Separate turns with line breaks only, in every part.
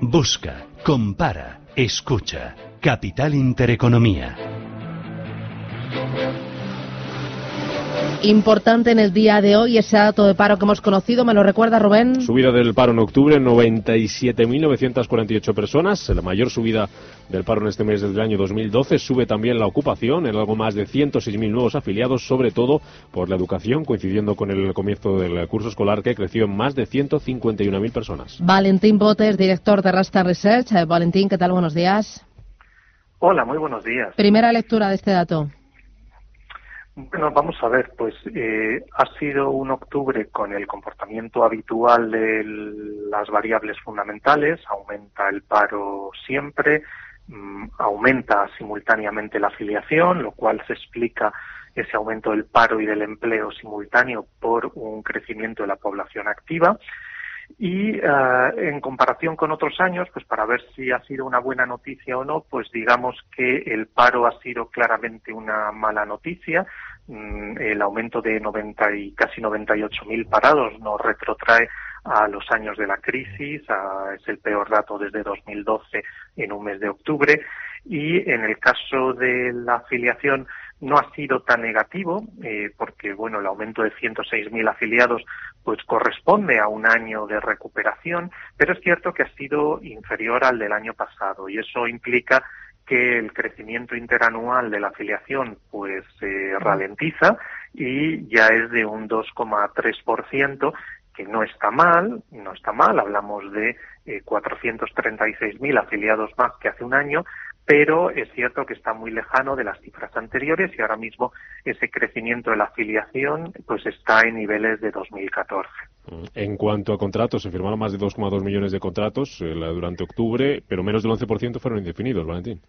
Busca, compara, escucha. Capital Intereconomía.
Importante en el día de hoy ese dato de paro que hemos conocido, ¿me lo recuerda Rubén?
Subida del paro en octubre, 97.948 personas, la mayor subida del paro en este mes del año 2012. Sube también la ocupación en algo más de 106.000 nuevos afiliados, sobre todo por la educación, coincidiendo con el comienzo del curso escolar que creció en más de 151.000 personas.
Valentín Botes, director de Rasta Research. Eh, Valentín, ¿qué tal? Buenos días.
Hola, muy buenos días.
Primera lectura de este dato.
Bueno, vamos a ver, pues eh, ha sido un octubre con el comportamiento habitual de las variables fundamentales, aumenta el paro siempre, mm, aumenta simultáneamente la afiliación, lo cual se explica ese aumento del paro y del empleo simultáneo por un crecimiento de la población activa. Y uh, en comparación con otros años, pues para ver si ha sido una buena noticia o no, pues digamos que el paro ha sido claramente una mala noticia. Mm, el aumento de 90 y casi 98 mil parados nos retrotrae a los años de la crisis, a, es el peor dato desde 2012 en un mes de octubre. Y en el caso de la afiliación, no ha sido tan negativo, eh, porque bueno, el aumento de 106.000 afiliados pues corresponde a un año de recuperación, pero es cierto que ha sido inferior al del año pasado y eso implica que el crecimiento interanual de la afiliación pues se ralentiza y ya es de un 2,3% que no está mal, no está mal, hablamos de eh, 436.000 afiliados más que hace un año, pero es cierto que está muy lejano de las cifras anteriores y ahora mismo ese crecimiento de la afiliación pues está en niveles de 2014.
En cuanto a contratos, se firmaron más de 2,2 millones de contratos eh, durante octubre, pero menos del 11% fueron indefinidos, Valentín.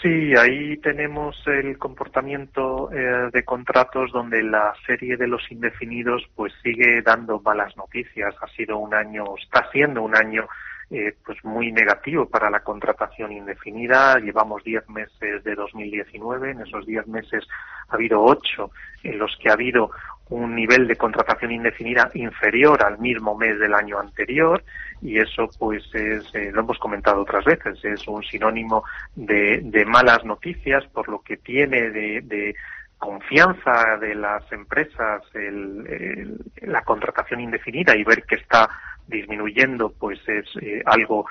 Sí, ahí tenemos el comportamiento eh, de contratos donde la serie de los indefinidos pues sigue dando malas noticias. Ha sido un año, está siendo un año eh, pues muy negativo para la contratación indefinida. Llevamos 10 meses de 2019. En esos 10 meses ha habido 8 en los que ha habido un nivel de contratación indefinida inferior al mismo mes del año anterior y eso pues es, eh, lo hemos comentado otras veces, es un sinónimo de, de malas noticias por lo que tiene de, de confianza de las empresas el, el, la contratación indefinida y ver que está disminuyendo pues es eh, algo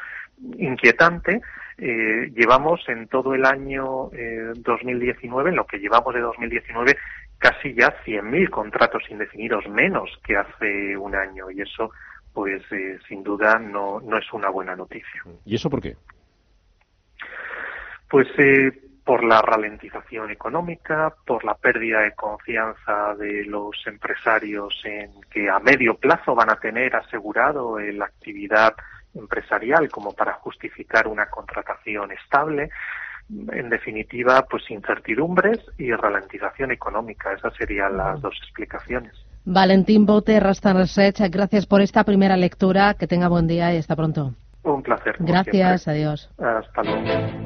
inquietante. Eh, llevamos en todo el año eh, 2019, en lo que llevamos de 2019, casi ya 100.000 contratos indefinidos menos que hace un año y eso pues eh, sin duda no, no es una buena noticia.
¿Y eso por qué?
Pues eh, por la ralentización económica, por la pérdida de confianza de los empresarios en que a medio plazo van a tener asegurado la actividad empresarial como para justificar una contratación estable. En definitiva, pues incertidumbres y ralentización económica. Esas serían las dos explicaciones.
Valentín Bote, Rastan Research, gracias por esta primera lectura. Que tenga buen día y hasta pronto.
Un placer.
Gracias,
siempre.
adiós.
Hasta luego.